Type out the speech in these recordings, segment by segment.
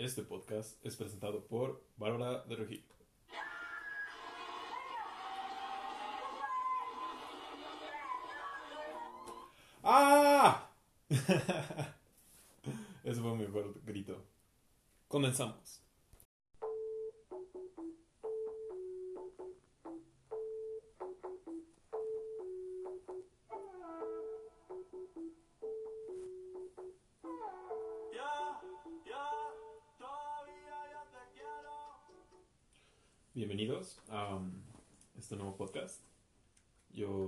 Este podcast es presentado por Bárbara de Regil. ¡Ah! Ese fue mi mejor grito. Comenzamos.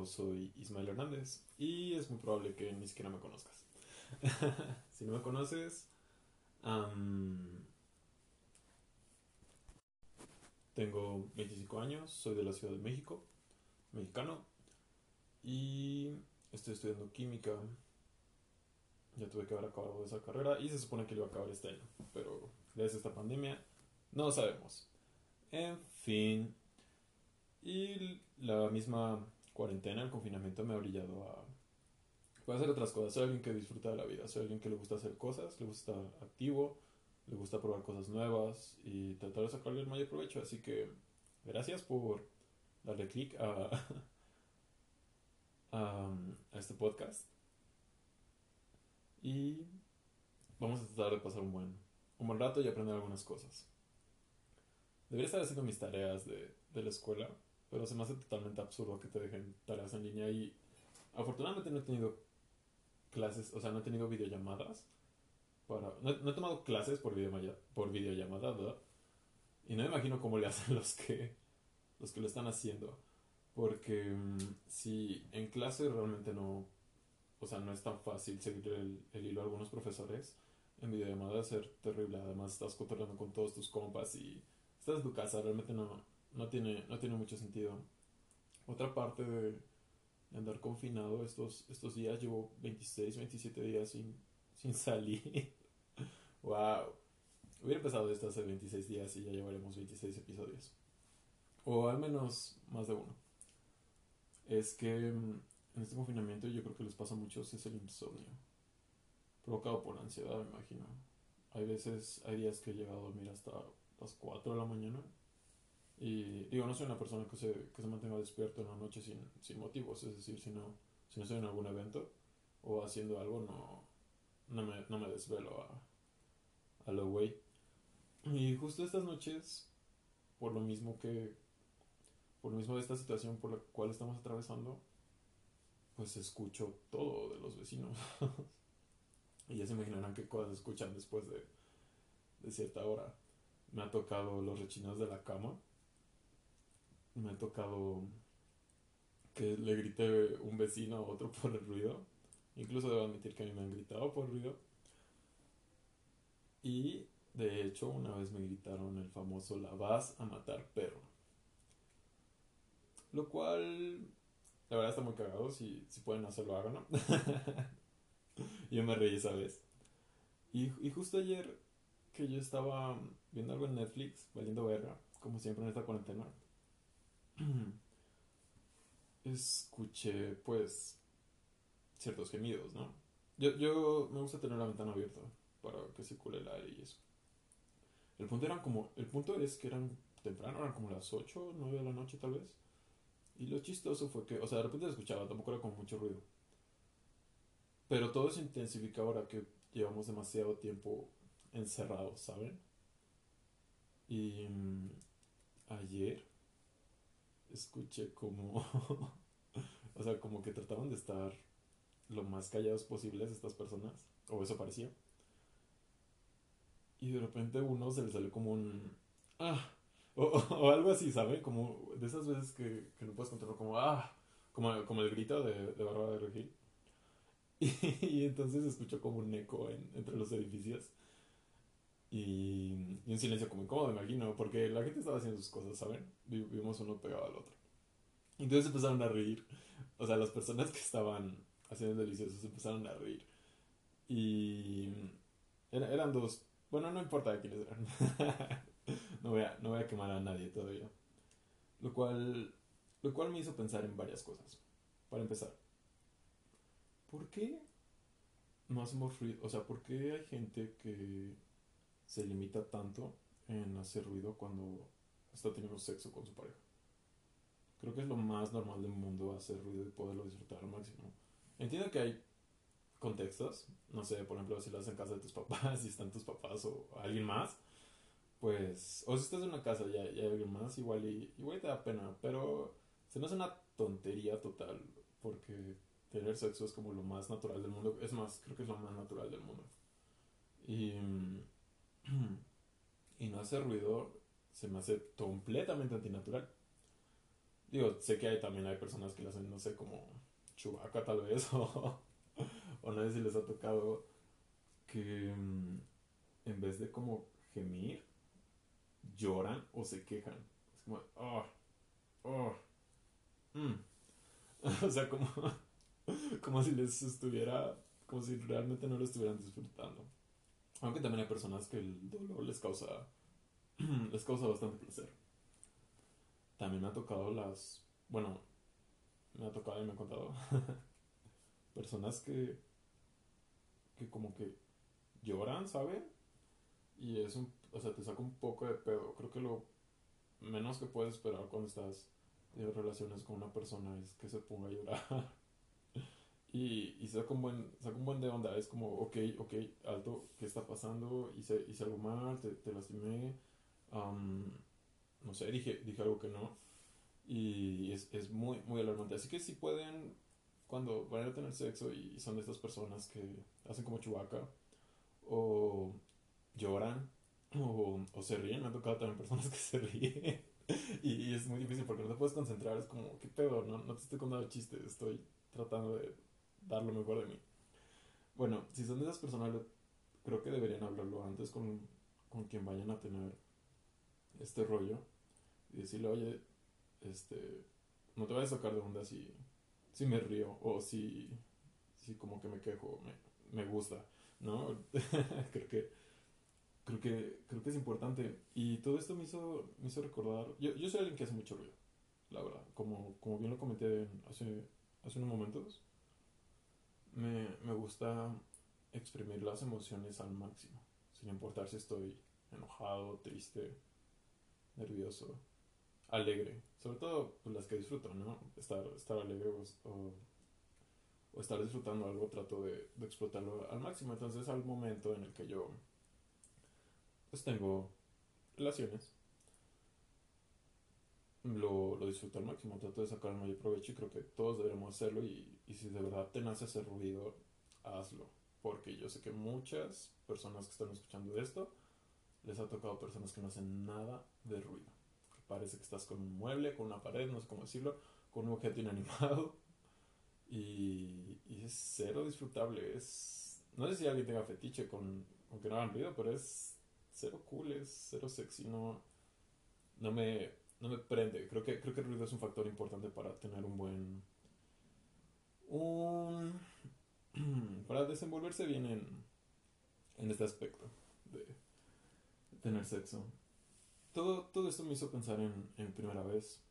Soy Ismael Hernández y es muy probable que ni siquiera me conozcas. si no me conoces, tengo 25 años, soy de la Ciudad de México, mexicano, y estoy estudiando química. Ya tuve que haber acabado esa carrera y se supone que lo iba a acabar este año, pero gracias a esta pandemia no lo sabemos. En fin. Y la misma cuarentena, el confinamiento me ha brillado a Puedo hacer otras cosas. Soy alguien que disfruta de la vida. Soy alguien que le gusta hacer cosas, le gusta estar activo, le gusta probar cosas nuevas y tratar de sacarle el mayor provecho. Así que gracias por darle clic a, a, a, este podcast. Y vamos a tratar de pasar un buen, un buen rato y aprender algunas cosas. Debería estar haciendo mis tareas de, de la escuela, pero se me hace totalmente absurdo que te dejen tareas en línea y afortunadamente no he tenido clases, o sea, no he tenido videollamadas. Para, no, no he tomado clases por, videollamada, por videollamada, ¿verdad? Y no me imagino cómo le hacen los que, los que lo están haciendo. Porque mmm, si en clase realmente no, o sea, no es tan fácil seguir el, el hilo a algunos profesores. En videollamada es ser terrible. Además, estás cotorreando con todos tus compas y estás en tu casa, realmente no, no, tiene, no tiene mucho sentido. Otra parte de, andar confinado estos, estos días, llevo 26, 27 días sin, sin salir. wow. Hubiera empezado esto hace 26 días y ya llevaremos 26 episodios. O al menos más de uno. Es que en este confinamiento yo creo que les pasa a muchos es el insomnio. Provocado por ansiedad, me imagino. Hay veces, hay días que he llegado a dormir hasta las 4 de la mañana. Y digo, no soy una persona que se, que se mantenga despierto en la noche sin, sin motivos, es decir, si no, si no estoy en algún evento o haciendo algo, no, no, me, no me desvelo a, a lo güey. Y justo estas noches, por lo mismo que, por lo mismo de esta situación por la cual estamos atravesando, pues escucho todo de los vecinos. y ya se imaginarán qué cosas escuchan después de, de cierta hora me ha tocado los rechinos de la cama. Me ha tocado que le grite un vecino a otro por el ruido. Incluso debo admitir que a mí me han gritado por ruido. Y de hecho, una vez me gritaron el famoso la vas a matar perro. Lo cual, la verdad está muy cagado. Si, si pueden hacerlo, háganlo. yo me reí esa vez. Y, y justo ayer que yo estaba viendo algo en Netflix, valiendo verga, como siempre en esta cuarentena, escuché pues ciertos gemidos, ¿no? Yo, yo me gusta tener la ventana abierta para que circule el aire y eso. El punto eran como, el punto es que eran temprano, eran como las 8, 9 de la noche tal vez. Y lo chistoso fue que, o sea, de repente se escuchaba, tampoco era como mucho ruido. Pero todo se intensifica ahora que llevamos demasiado tiempo encerrados, ¿saben? Y mmm, ayer escuché como, o sea, como que trataban de estar lo más callados posibles estas personas, o eso parecía. Y de repente uno se le salió como un, ah, o, o algo así, ¿saben? Como de esas veces que, que no puedes controlar, como, ah, como, como el grito de, de Bárbara de Regil. Y, y, entonces escuchó como un eco en, entre los edificios. Y, y, un silencio como incómodo, me imagino, porque la gente estaba haciendo sus cosas, ¿saben? Vivimos uno pegado al otro. Entonces empezaron a reír. O sea, las personas que estaban haciendo deliciosos empezaron a reír. Y era, eran dos. Bueno, no importa quiénes eran. no, voy a, no voy a quemar a nadie todavía. Lo cual, lo cual me hizo pensar en varias cosas. Para empezar, ¿por qué no hacemos ruido? O sea, ¿por qué hay gente que se limita tanto en hacer ruido cuando está teniendo sexo con su pareja. Creo que es lo más normal del mundo hacer ruido y poderlo disfrutar al máximo. Entiendo que hay contextos, no sé, por ejemplo, si lo haces en casa de tus papás, si están tus papás o alguien más, pues, o si estás en una casa y hay, alguien más, igual y igual te da pena, pero se me hace una tontería total, porque tener sexo es como lo más natural del mundo, es más, creo que es lo más natural del mundo. Y, y no hacer ruido se me hace completamente antinatural. Digo, sé que hay, también hay personas que lo hacen, no sé, como chubaca tal vez, o, o no sé si les ha tocado que mm, en vez de como gemir, lloran o se quejan. Es como, oh, oh, mm". o sea, como, como si les estuviera, como si realmente no lo estuvieran disfrutando. Aunque también hay personas que el dolor les causa, les causa bastante placer. También me ha tocado las, bueno, me ha tocado y me ha contado personas que, que como que lloran, ¿sabe? Y es un, o sea, te saca un poco de pedo. Creo que lo menos que puedes esperar cuando estás en relaciones con una persona es que se ponga a llorar. y, y saca, un buen, saca un buen de onda. Es como, ok, ok, alto, ¿qué está pasando? Hice, hice algo mal, te, te lastimé. no sé, dije, dije algo que no. Y es, es muy, muy alarmante. Así que si pueden, cuando vayan a tener sexo y son de estas personas que hacen como chubaca o lloran o, o se ríen, me han tocado también personas que se ríen. y, es muy difícil porque no te puedes concentrar, es como, ¿qué pedo? No, no te estoy contando chistes, estoy tratando de dar lo mejor de mí. Bueno, si son de esas personas, creo que deberían hablarlo antes con, con quien vayan a tener este rollo y decirle, oye, este, no te vayas a sacar de onda si, si me río o si, si como que me quejo, me, me gusta, ¿no? creo que creo que creo que es importante y todo esto me hizo me hizo recordar yo, yo soy alguien que hace mucho ruido la verdad como, como bien lo comenté hace hace unos momentos me, me gusta exprimir las emociones al máximo sin importar si estoy enojado triste nervioso alegre. Sobre todo pues, las que disfruto, ¿no? Estar, estar alegre o, estar disfrutando algo, trato de, de, explotarlo al máximo. Entonces, al momento en el que yo pues tengo relaciones, lo, lo disfruto al máximo, trato de sacar el mayor provecho y creo que todos deberemos hacerlo y, y si de verdad te nace hacer ruido, hazlo. Porque yo sé que muchas personas que están escuchando esto les ha tocado personas que no hacen nada de ruido parece que estás con un mueble, con una pared, no sé cómo decirlo, con un objeto inanimado. Y, y es cero disfrutable. Es, no sé si alguien tenga fetiche con, con que no hagan ruido, pero es cero cool, es cero sexy. No, no, me, no me prende. Creo que, creo que el ruido es un factor importante para tener un buen. Un, para desenvolverse bien en, en este aspecto de tener sexo todo, todo esto me hizo pensar en, en primera vez.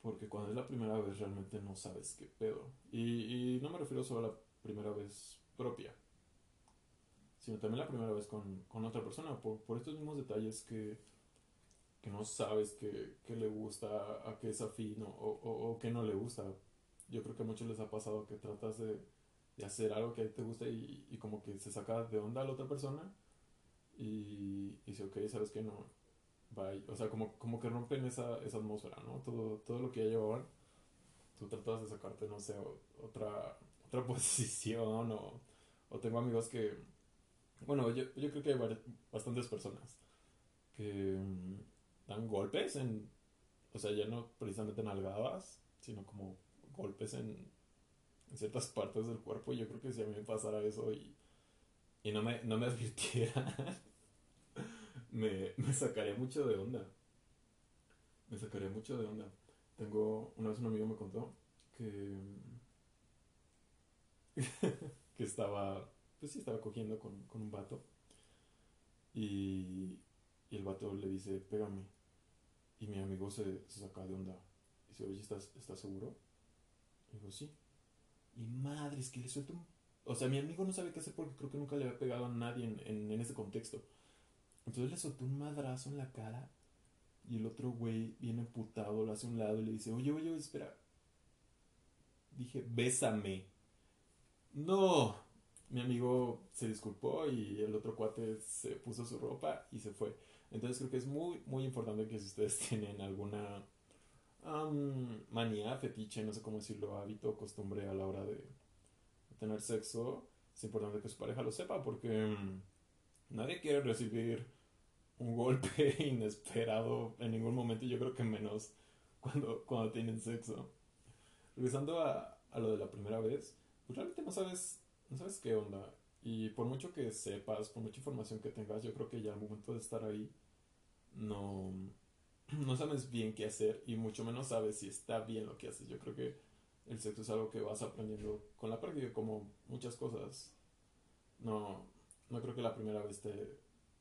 Porque cuando es la primera vez realmente no sabes qué pedo. Y, y no me refiero solo a la primera vez propia. Sino también la primera vez con, con otra persona. Por, por, estos mismos detalles que, que no sabes que, que le gusta, a qué es afín o, o, o, que no le gusta. Yo creo que a muchos les ha pasado que tratas de, de hacer algo que a ti te gusta y, y, como que se saca de onda a la otra persona. Y, y dice, ok, sabes que no, o sea, como, como que rompen esa, esa atmósfera, ¿no? Todo, todo lo que ya llevaban, tú tratas de sacarte, no sé, otra, otra posición o, o tengo amigos que, bueno, yo, yo creo que hay bastantes personas que golpes en, o sea, ya no precisamente nalgadas, sino como golpes en, en ciertas partes del cuerpo yo creo que si a mí me pasara eso y, y no, me, no me advirtieran me, me sacaría mucho de onda. Me sacaría mucho de onda. Tengo, una vez un amigo me contó que, que estaba, pues sí, estaba cogiendo con, con un vato. Y, y, el vato le dice, pégame. Y mi amigo se, saca de onda. Y dice, oye, ¿estás, ¿estás seguro? Y digo, sí. Y madre, es que le suelto un... O sea, mi amigo no sabe qué hacer porque creo que nunca le había pegado a nadie en, en, ese contexto. Entonces le soltó un madrazo en la cara. Y el otro güey, bien emputado, lo hace a un lado y le dice, oye, oye, espera. Dije, bésame. No. Mi amigo se disculpó y el otro cuate se puso su ropa y se fue. Entonces creo que es muy, muy importante que si ustedes tienen alguna manía, fetiche, no sé cómo decirlo, hábito, costumbre a la hora de tener sexo, es importante que su pareja lo sepa porque mm, nadie quiere recibir un golpe inesperado en ningún momento yo creo que menos cuando, cuando tienen sexo. Regresando a, a lo de la primera vez, pues realmente no sabes, no sabes qué onda. Y por mucho que sepas, por mucha información que tengas, yo creo que ya al momento de estar ahí, no, no sabes bien qué hacer y mucho menos sabes si está bien lo que haces. Yo creo que el sexo es algo que vas aprendiendo con la práctica, como muchas cosas. No, no creo que la primera vez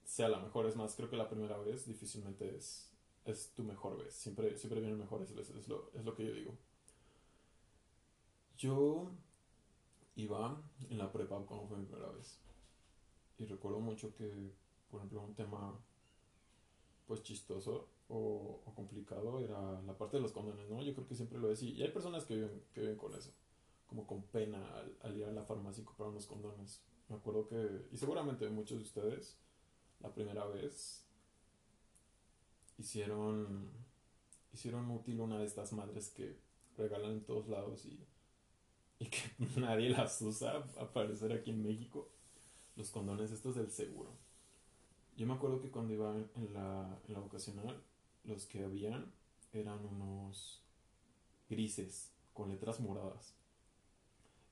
sea la mejor, es más, creo que la primera vez difícilmente es, es tu mejor vez. Siempre, siempre vienen mejores veces, es lo, es lo que yo digo. Yo iba en la prepa cuando fue mi primera vez. Y recuerdo mucho que, por ejemplo, un tema pues chistoso o, complicado era la parte de los condones, ¿no? Yo creo que siempre lo es. Y, hay personas que viven, que viven con eso, como con pena al, ir a la farmacia y comprar unos condones. Me acuerdo que, y seguramente muchos de ustedes, la primera vez hicieron, hicieron útil una de estas madres que regalan en todos lados y, y que nadie las usa, a parecer aquí en México. Los condones estos del seguro. Yo me acuerdo que cuando iba en la, en la vocacional, los que habían eran unos grises con letras moradas.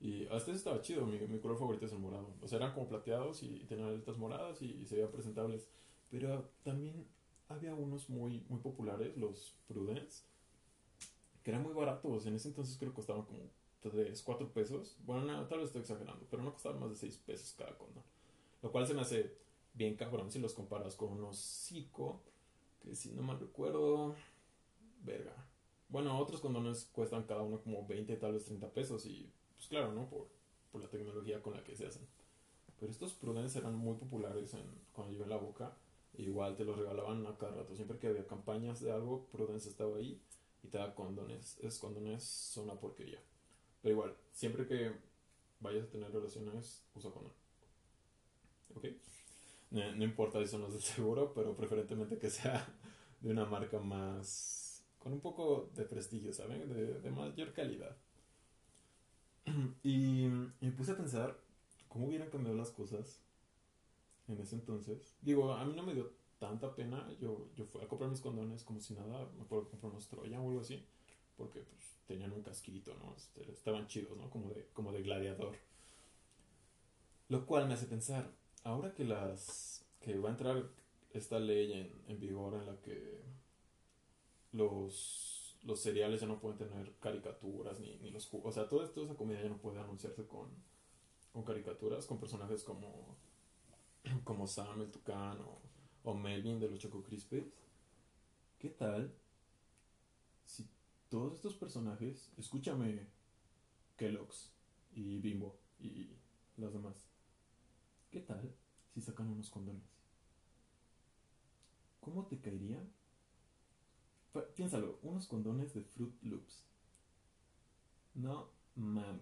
Y hasta eso estaba chido, mi, mi, color favorito es el morado. O sea, eran como plateados y, tenían letras moradas y, se veían presentables. Pero también había unos muy, muy populares, los Prudence, que eran muy baratos. En ese entonces creo que costaban como 3, 4 pesos. Bueno, no, tal vez estoy exagerando, pero no costaban más de 6 pesos cada condón. Lo cual se me hace bien cabrón si los comparas con unos Zico que si no mal recuerdo, verga. Bueno, otros condones cuestan cada uno como 20, tal vez 30 pesos y pues claro, ¿no? Por, por la tecnología con la que se hacen. Pero estos Prudence eran muy populares en, cuando yo en la boca. igual te los regalaban a cada rato. Siempre que había campañas de algo, Prudence estaba ahí y te da condones. Esos condones son una porquería. Pero igual, siempre que vayas a tener relaciones, usa condón. ¿Ok? No, importa si son los de seguro, pero preferentemente que sea de una marca más. con un poco de prestigio, ¿saben? De, mayor calidad. Y, me puse a pensar cómo hubieran cambiado las cosas en ese entonces. Digo, a mí no me dio tanta pena. Yo, yo fui a comprar mis condones como si nada. Me acuerdo que compré unos Troya o algo así. Porque pues, tenían un casquito, ¿no? Este, estaban chidos, ¿no? Como de, como de gladiador. Lo cual me hace pensar, ahora que las que va a entrar esta ley en, en vigor en la que los, los cereales ya no pueden tener caricaturas ni, ni los o sea toda, toda esa comida ya no puede anunciarse con, con caricaturas con personajes como como Sam el Tucán o, Melvin de los Choco Crispies ¿qué tal todos estos personajes escúchame Kellogg's y Bimbo y las demás ¿Qué tal si sacan unos condones? ¿Cómo te caerían? Piénsalo, unos condones de Fruit Loops. No mames.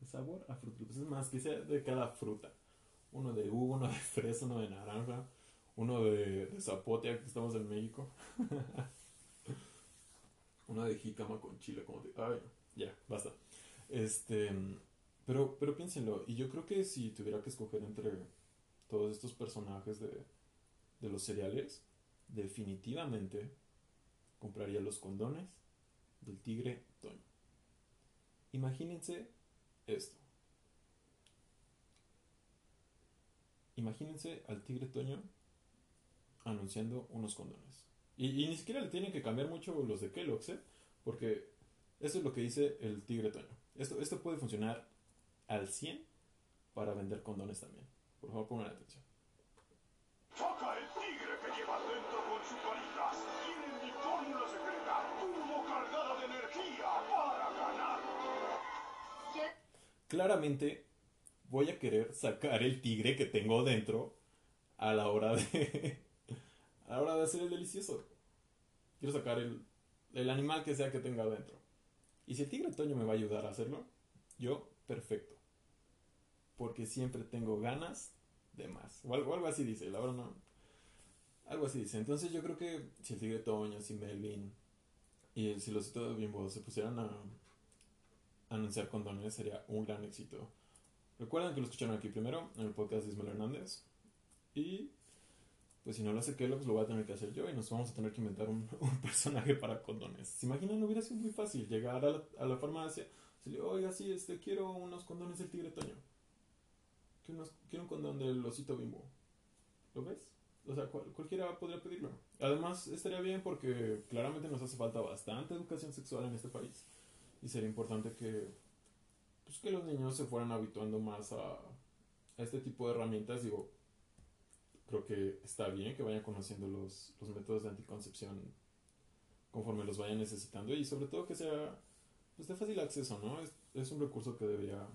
De sabor a Fruit Loops. Es más, que sea de cada fruta. Uno de uva, uno de fresa, uno de naranja, uno de, de zapote, que estamos en México. uno de jícama con chile, como de... Ay, ya, basta. Este... Pero, pero piénsenlo, y yo creo que si tuviera que escoger entre todos estos personajes de, de los cereales, definitivamente compraría los condones del tigre Toño. Imagínense esto. Imagínense al tigre Toño anunciando unos condones. Y, ni siquiera le tienen que cambiar mucho los de Kellogg's, ¿eh? Porque eso es lo que dice el tigre Toño. Esto, esto puede funcionar al 100 para vender condones también. Por favor, pongan atención. Saca el tigre que lleva dentro con su carita. Tiene mi fórmula secreta, turbo cargada de energía para ganar. Claramente voy a querer sacar el tigre que tengo dentro a la hora de a la hora de hacer el delicioso. Quiero sacar el, el animal que sea que tenga adentro. Y si el tigre Toño me va a ayudar a hacerlo, yo perfecto. Porque siempre tengo ganas de más. O algo, así dice, la verdad no. Algo así dice. Entonces yo creo que si el tigre Toño, si Melvin y si los de Bimbo se pusieran a anunciar condones, sería un gran éxito. Recuerden que lo escucharon aquí primero en el podcast de Ismael Hernández. Y pues si no lo hace Kellogg, pues lo voy a tener que hacer yo y nos vamos a tener que inventar un, personaje para condones. ¿Se imaginan? Hubiera sido muy fácil llegar a la, a la farmacia, decirle, oiga, sí, este, quiero unos condones del tigre Toño. Quiero, unos, quiero un condón del osito bimbo. ¿Lo ves? O sea, cualquiera podría pedirlo. Además, estaría bien porque claramente nos hace falta bastante educación sexual en este país. Y sería importante que, pues, que los niños se fueran habituando más a, a este tipo de herramientas. Digo, creo que está bien que vayan conociendo los, los métodos de anticoncepción conforme los vayan necesitando y sobre todo que sea pues, de fácil acceso, ¿no? Es, es un recurso que debería,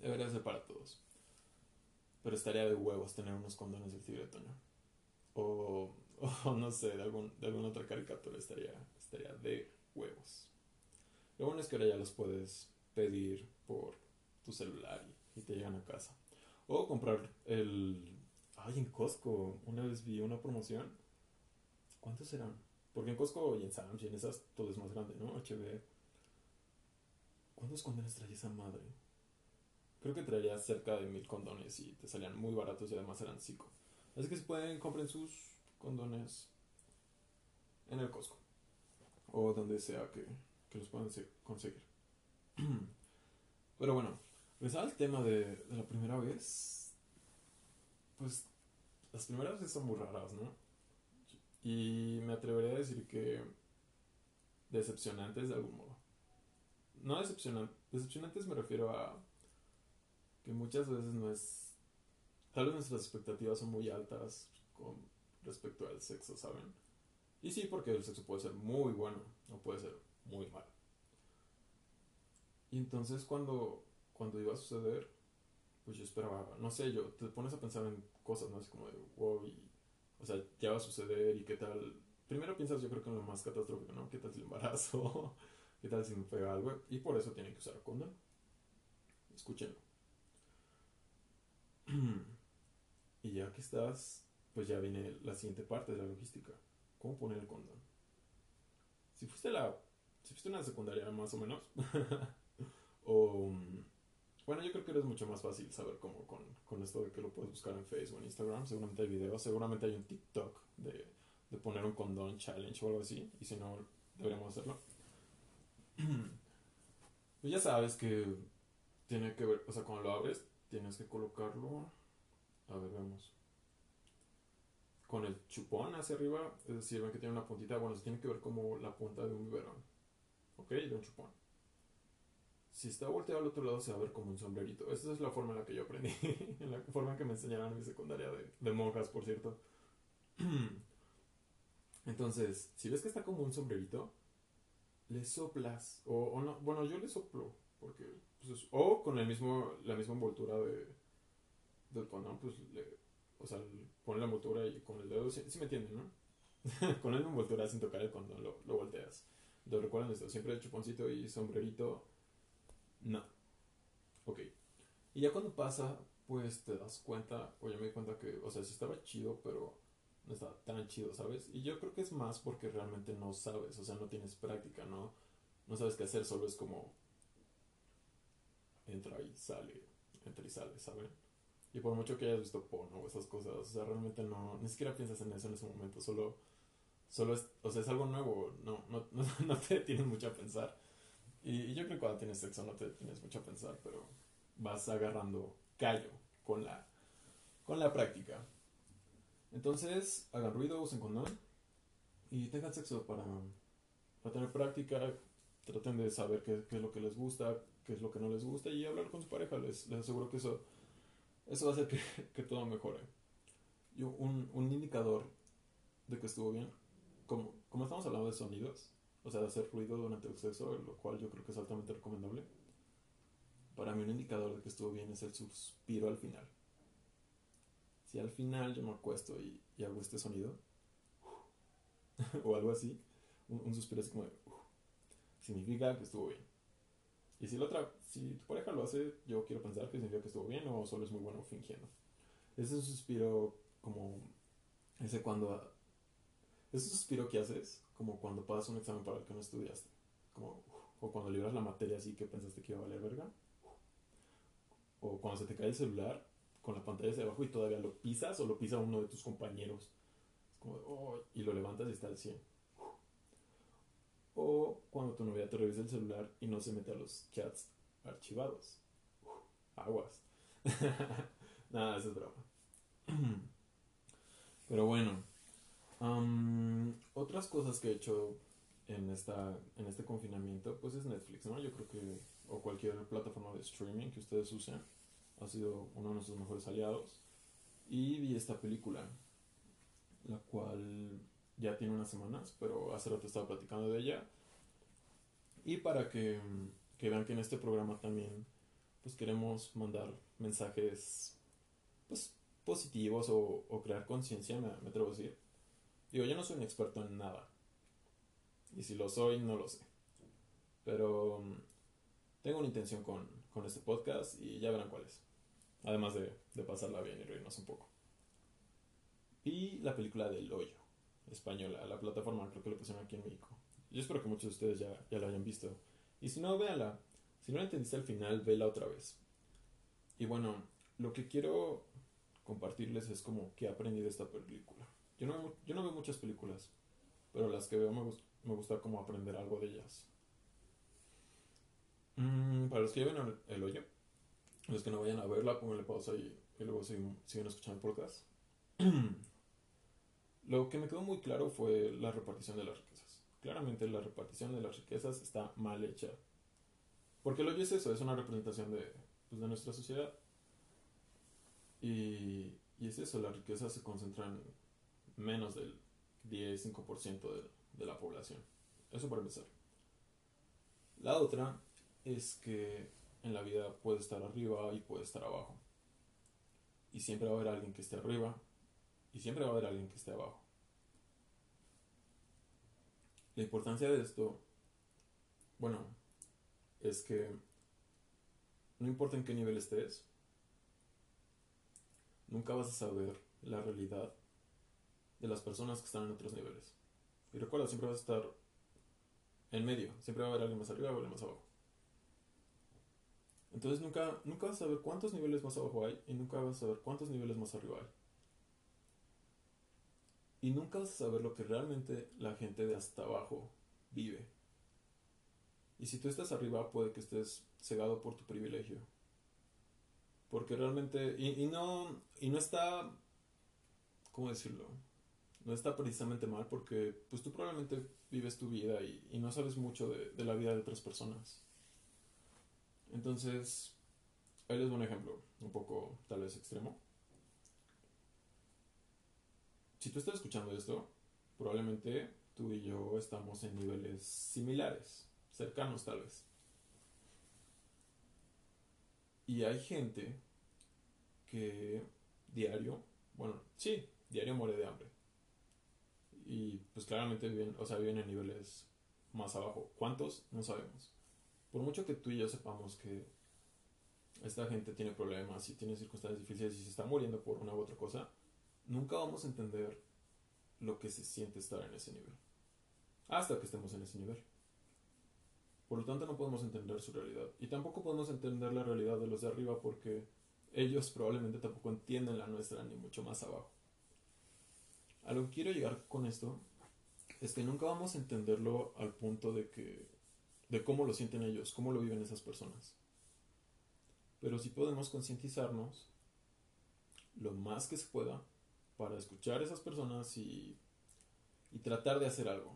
debería ser para todos. Pero estaría de huevos tener unos condones del tigre de Toño. O, no sé, de, algún, de alguna otra caricatura estaría, estaría de huevos. Lo bueno es que ahora ya los puedes pedir por tu celular y, y te llegan a casa. O comprar el Ay, en Costco, una vez vi una promoción. ¿Cuántos eran? Porque en Costco y en Sam's y en esas todo es más grande, ¿no? HB. ¿Cuántos condones traía esa madre? Creo que traía cerca de mil condones y te salían muy baratos y además eran cinco. Así que si pueden, compren sus condones en el Costco. O donde sea que, que los puedan conseguir. Pero bueno, regresando al tema de, de la primera vez. Pues las primeras veces son muy raras, ¿no? Y me atrevería a decir que decepcionantes de algún modo. No decepcionantes, decepcionantes me refiero a que muchas veces no es... Tal vez nuestras expectativas son muy altas con respecto al sexo, ¿saben? Y sí, porque el sexo puede ser muy bueno o puede ser muy malo. Y entonces cuando, cuando iba a suceder, pues yo esperaba, no sé, yo te pones a pensar en cosas, ¿no? Así como de, wow, y, o sea, ya va a suceder y qué tal. Primero piensas, yo creo que en lo más catastrófico, ¿no? ¿Qué tal si embarazo? ¿Qué tal si me pega algo? Y por eso tienen que usar condón. Escúchenlo. y ya que estás, pues ya viene la siguiente parte de la logística. ¿Cómo poner el condón? Si fuiste la, si fuiste una secundaria más o menos, o bueno, yo creo que es mucho más fácil saber cómo con, con, esto de que lo puedes buscar en Facebook, en Instagram. Seguramente hay videos, seguramente hay un TikTok de, de poner un condón challenge o algo así. Y si no, deberíamos hacerlo. pues ya sabes que tiene que ver, o sea, cuando lo abres, tienes que colocarlo. A ver, vemos. Con el chupón hacia arriba, es decir, ven que tiene una puntita. Bueno, se tiene que ver como la punta de un biberón. ¿Ok? De un chupón si está volteado al otro lado se va a ver como un sombrerito. Esa es la forma en la que yo aprendí, en la forma en que me enseñaron en mi secundaria de, de monjas, por cierto. Entonces, si ves que está como un sombrerito, le soplas, o, o no, bueno, yo le soplo, porque, pues, o con el mismo, la misma envoltura de, del condón, pues, le, o sea, pone la envoltura y con el dedo, si me entienden, ¿no? con la envoltura sin tocar el condón, lo, lo volteas. Entonces recuerden esto, siempre chuponcito y sombrerito no. Ok. Y ya cuando pasa, pues te das cuenta, o ya me di cuenta que, o sea, sí estaba chido, pero no estaba tan chido, ¿sabes? Y yo creo que es más porque realmente no sabes, o sea, no tienes práctica, ¿no? No sabes qué hacer, solo es como entra y sale, entra y sale, ¿saben? Y por mucho que hayas visto porno o esas cosas, o sea, realmente no, ni siquiera piensas en eso en ese momento, solo, solo es, o sea, es algo nuevo, no, no, no, no te tienes mucho a pensar. Y, yo creo que cuando tienes sexo no te tienes mucho a pensar, pero vas agarrando callo con la, con la práctica. Entonces, hagan ruido, usen condón y tengan sexo para, para tener práctica. Traten de saber qué, qué, es lo que les gusta, qué es lo que no les gusta y hablar con su pareja. Les, les aseguro que eso, eso va a hacer que, que todo mejore. Yo, un, un indicador de que estuvo bien, como, como estamos hablando de sonidos, o sea, de hacer ruido durante el sexo, lo cual yo creo que es altamente recomendable. Para mí un indicador de que estuvo bien es el suspiro al final. si al final yo me acuesto y, y hago este sonido, o algo así, un, suspiro así como de, significa que estuvo bien. Y si la otra, si tu pareja lo hace, yo quiero pensar que significa que estuvo bien o solo es muy bueno fingiendo. Ese es un suspiro como ese cuando ese suspiro que haces como cuando pasas un examen para el que no estudiaste, como o cuando libras la materia así que pensaste que iba a valer verga, o cuando se te cae el celular con la pantalla hacia abajo y todavía lo pisas o lo pisa uno de tus compañeros, como, oh, y lo levantas y está al 100. O cuando tu novia te revisa el celular y no se mete a los chats archivados. aguas. Nada, eso es broma. Pero bueno, otras cosas que he hecho en, esta, en este confinamiento, pues es Netflix, ¿no? Yo creo que, o cualquier plataforma de streaming que ustedes usen, ha sido uno de nuestros mejores aliados. Y vi esta película, la cual ya tiene unas semanas, pero hace rato estaba platicando de ella. Y para que, que vean que en este programa también pues queremos mandar mensajes pues positivos o, o crear conciencia, me, me, atrevo a decir. Digo, yo no soy un experto en nada. Y si lo soy, no lo sé. Pero mm, tengo una intención con, con este podcast y ya verán cuál es. Además de, de pasarla bien y reírnos un poco. Y la película del hoyo española, la plataforma creo que lo pusieron aquí en México. Yo espero que muchos de ustedes ya, ya la hayan visto. Y si no, véanla. Si no la entendiste al final, vela otra vez. Y bueno, lo que quiero compartirles es como que aprendí de esta película. Yo no, yo no veo muchas películas, pero las que veo me, me gusta como aprender algo de ellas. Mm, para los que lleven el, hoyo, los que no vayan a verla, pónganle pausa y, y luego siguen, siguen escuchando el podcast. Lo que me quedó muy claro fue la repartición de las riquezas. Claramente la repartición de las riquezas está mal hecha. Porque lo que es eso, es una representación de, pues, de nuestra sociedad. Y, y, es eso, la riqueza se concentra en menos del 10-5% de, de la población. Eso para empezar. La otra es que en la vida puede estar arriba y puede estar abajo. Y siempre va a haber alguien que esté arriba y siempre va a haber alguien que esté abajo. La importancia de esto, bueno, es que no importa en qué nivel estés, nunca vas a saber la realidad de las personas que están en otros niveles. Y recuerda, siempre vas a estar en medio, siempre va a haber alguien más arriba o alguien más abajo. Entonces nunca, nunca vas a saber cuántos niveles más abajo hay y nunca vas a saber cuántos niveles más arriba hay. Y nunca vas a saber lo que realmente la gente de hasta abajo vive. Y si tú estás arriba, puede que estés cegado por tu privilegio. Porque realmente, y, no, y no está, ¿cómo decirlo? No está precisamente mal porque pues tú probablemente vives tu vida y, no sabes mucho de, de, la vida de otras personas. Entonces, les doy un ejemplo, un poco tal vez extremo si tú estás escuchando esto, probablemente tú y yo estamos en niveles similares, cercanos tal vez. Y hay gente que diario, bueno, sí, diario muere de hambre. Y pues claramente viven, o sea, viven en niveles más abajo. ¿Cuántos? No sabemos. Por mucho que tú y yo sepamos que esta gente tiene problemas y tiene circunstancias difíciles y se está muriendo por una u otra cosa, nunca vamos a entender lo que se siente estar en ese nivel. Hasta que estemos en ese nivel. Por lo tanto, no podemos entender su realidad. Y tampoco podemos entender la realidad de los de arriba porque ellos probablemente tampoco entienden la nuestra ni mucho más abajo. A lo que quiero llegar con esto es que nunca vamos a entenderlo al punto de que de cómo lo sienten ellos, cómo lo viven esas personas. Pero sí podemos concientizarnos lo más que se pueda para escuchar a esas personas y, y tratar de hacer algo.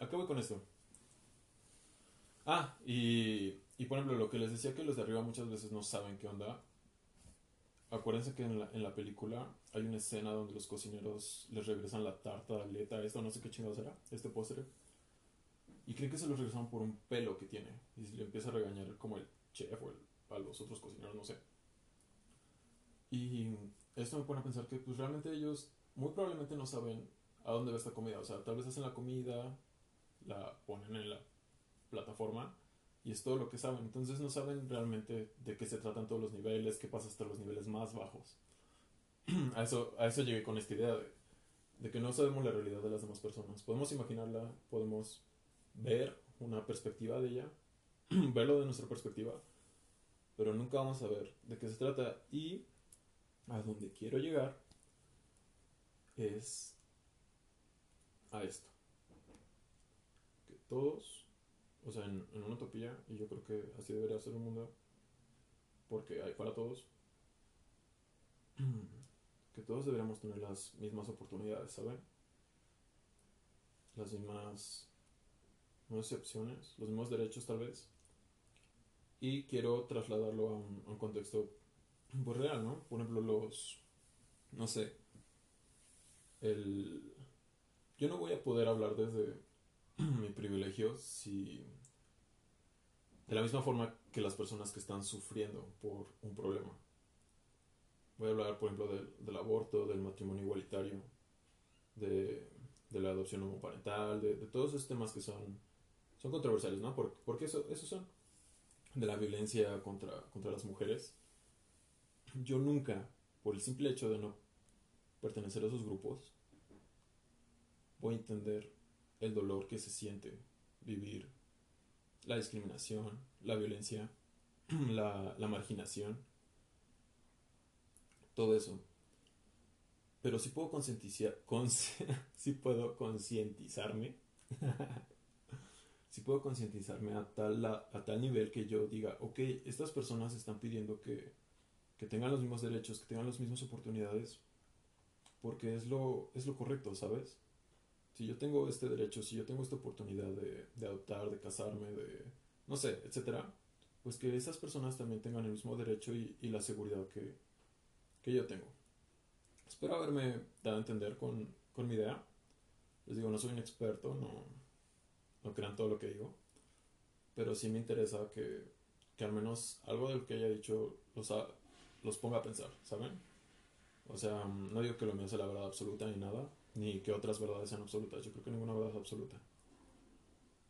¿A qué voy con esto? Ah, y, y por ejemplo, lo que les decía que los de arriba muchas veces no saben qué onda. Acuérdense que en la, en la película hay una escena donde los cocineros les regresan la tarta, aleta, esto no sé qué chingados era, este postre. Y creen que se los regresan por un pelo que tiene. Y le empieza a regañar como el chef o a los otros cocineros, no sé. Y esto me pone a pensar que pues realmente ellos muy probablemente no saben a dónde va esta comida. O sea, tal vez hacen la comida, la ponen en la plataforma y es todo lo que saben. Entonces no saben realmente de qué se tratan todos los niveles, qué pasa hasta los niveles más bajos. a, eso, a eso llegué con esta idea de, de que no sabemos la realidad de las demás personas. Podemos imaginarla, podemos ver una perspectiva de ella, verlo de nuestra perspectiva, pero nunca vamos a ver de qué se trata. Y a donde quiero llegar es a esto. Que todos, o sea, en, una utopía, y yo creo que así debería ser un mundo, porque hay para todos, que todos deberíamos tener las mismas oportunidades, ¿saben? Las mismas, no sé, opciones, los mismos derechos tal vez. Y quiero trasladarlo a un, a un contexto pues real, ¿no? Por ejemplo, los, no sé, el... Yo no voy a poder hablar desde mi privilegio si... De la misma forma que las personas que están sufriendo por un problema. Voy a hablar, por ejemplo, del, aborto, del matrimonio igualitario, de, de la adopción homoparental, de, de, todos esos temas que son, son controversiales, ¿no? Porque, porque eso, esos son. De la violencia contra, contra las mujeres yo nunca, por el simple hecho de no pertenecer a esos grupos, voy a entender el dolor que se siente vivir la discriminación, la violencia, la, la marginación, todo eso. Pero si puedo concientizar, si puedo concientizarme, si puedo concientizarme a tal, a tal nivel que yo diga, ok, estas personas están pidiendo que que tengan los mismos derechos, que tengan las mismas oportunidades, porque es lo, es lo correcto, ¿sabes? Si yo tengo este derecho, si yo tengo esta oportunidad de, de adoptar, de casarme, de, no sé, etcétera, pues que esas personas también tengan el mismo derecho y, y la seguridad que, que, yo tengo. Espero haberme dado a entender con, con, mi idea. Les digo, no soy un experto, no, no crean todo lo que digo, pero sí me interesa que, que al menos algo de lo que haya dicho los, los ponga a pensar, ¿saben? O sea, no digo que lo mío sea la verdad absoluta ni nada, ni que otras verdades sean absolutas. Yo creo que ninguna verdad es absoluta.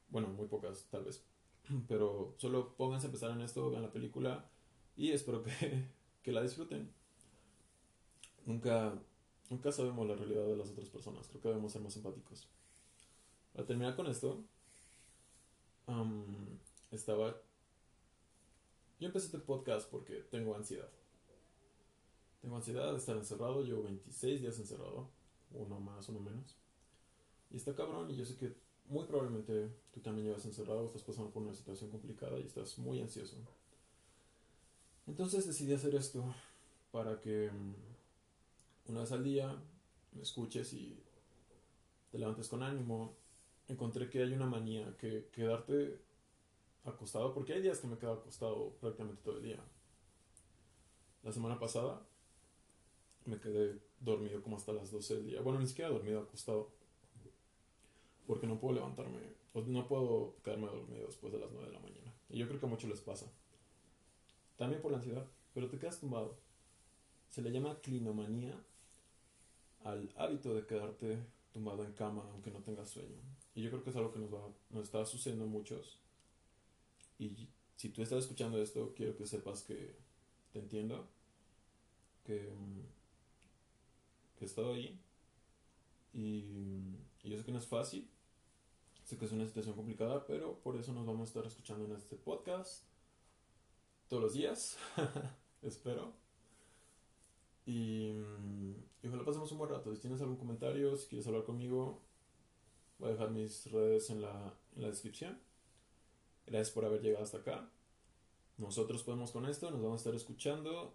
Bueno, muy pocas, tal vez. Pero solo pónganse a pensar en esto, vean la película y espero que, que la disfruten. Nunca, nunca sabemos la realidad de las otras personas. Creo que debemos ser más empáticos. Para terminar con esto, estaba... Yo empecé este podcast porque tengo ansiedad. Tengo ansiedad de estar encerrado, llevo 26 días encerrado, uno más, uno menos. Y está cabrón, y yo sé que muy probablemente tú también llevas encerrado, estás pasando por una situación complicada y estás muy ansioso. Entonces decidí hacer esto para que mm, una vez al día me escuches y te levantes con ánimo. Encontré que hay una manía que quedarte acostado, porque hay días que me quedo acostado prácticamente todo el día. La semana pasada me quedé dormido como hasta las 12 del día. Bueno, ni siquiera dormido, acostado. Porque no puedo levantarme, no puedo quedarme dormido después de las 9 de la mañana. Y yo creo que a muchos les pasa. También por la ansiedad, pero te quedas tumbado. Se le llama clinomanía al hábito de quedarte tumbado en cama aunque no tengas sueño. Y yo creo que es algo que nos, va, nos está sucediendo a muchos. Y si tú estás escuchando esto, quiero que sepas que te entiendo. Que mm, he estado ahí. Y, yo sé que no es fácil. Sé que es una situación complicada, pero por eso nos vamos a estar escuchando en este podcast todos los días. Espero. Y, y ojalá pasemos un buen rato. Si tienes algún comentario, si quieres hablar conmigo, voy a dejar mis redes en la, en la descripción. Gracias por haber llegado hasta acá. Nosotros podemos con esto, nos vamos a estar escuchando